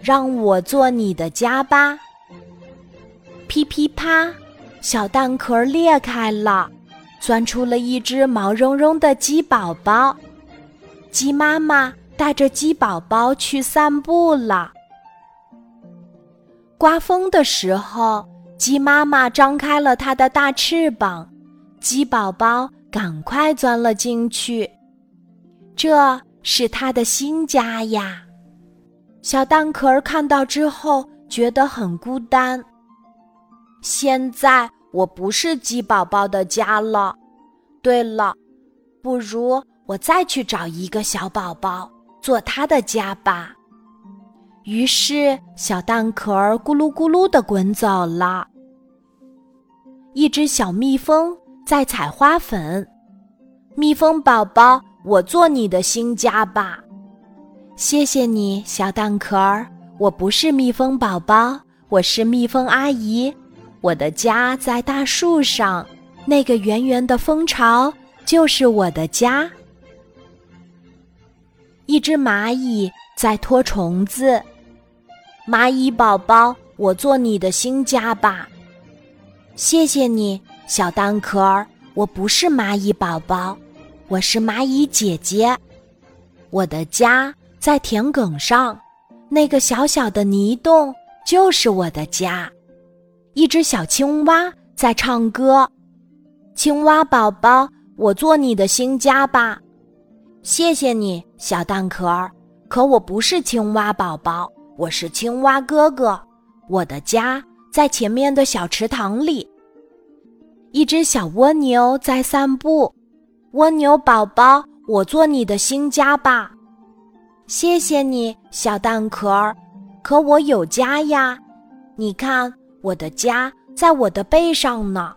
让我做你的家吧。噼噼啪，小蛋壳裂开了，钻出了一只毛茸茸的鸡宝宝。鸡妈妈带着鸡宝宝去散步了。刮风的时候，鸡妈妈张开了它的大翅膀，鸡宝宝赶快钻了进去。这是它的新家呀！小蛋壳儿看到之后觉得很孤单。现在我不是鸡宝宝的家了。对了，不如我再去找一个小宝宝做他的家吧。于是，小蛋壳儿咕噜咕噜的滚走了。一只小蜜蜂在采花粉。蜜蜂宝宝，我做你的新家吧。谢谢你，小蛋壳儿。我不是蜜蜂宝宝，我是蜜蜂阿姨。我的家在大树上，那个圆圆的蜂巢就是我的家。一只蚂蚁在拖虫子。蚂蚁宝宝，我做你的新家吧。谢谢你，小蛋壳儿。我不是蚂蚁宝宝，我是蚂蚁姐姐。我的家在田埂上，那个小小的泥洞就是我的家。一只小青蛙在唱歌。青蛙宝宝，我做你的新家吧。谢谢你，小蛋壳儿。可我不是青蛙宝宝。我是青蛙哥哥，我的家在前面的小池塘里。一只小蜗牛在散步，蜗牛宝宝，我做你的新家吧。谢谢你，小蛋壳儿。可我有家呀，你看我的家在我的背上呢。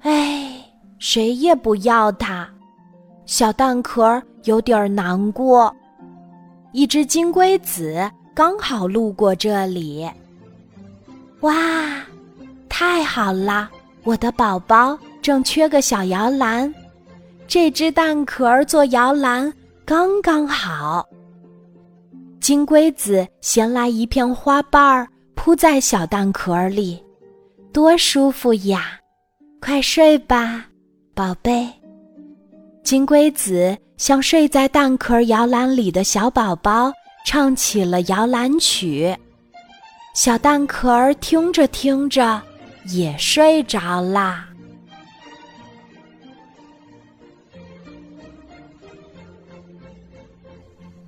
哎，谁也不要它，小蛋壳儿有点难过。一只金龟子。刚好路过这里，哇，太好了！我的宝宝正缺个小摇篮，这只蛋壳做摇篮刚刚好。金龟子衔来一片花瓣儿，铺在小蛋壳里，多舒服呀！快睡吧，宝贝。金龟子向睡在蛋壳摇篮里的小宝宝。唱起了摇篮曲，小蛋壳儿听着听着也睡着啦。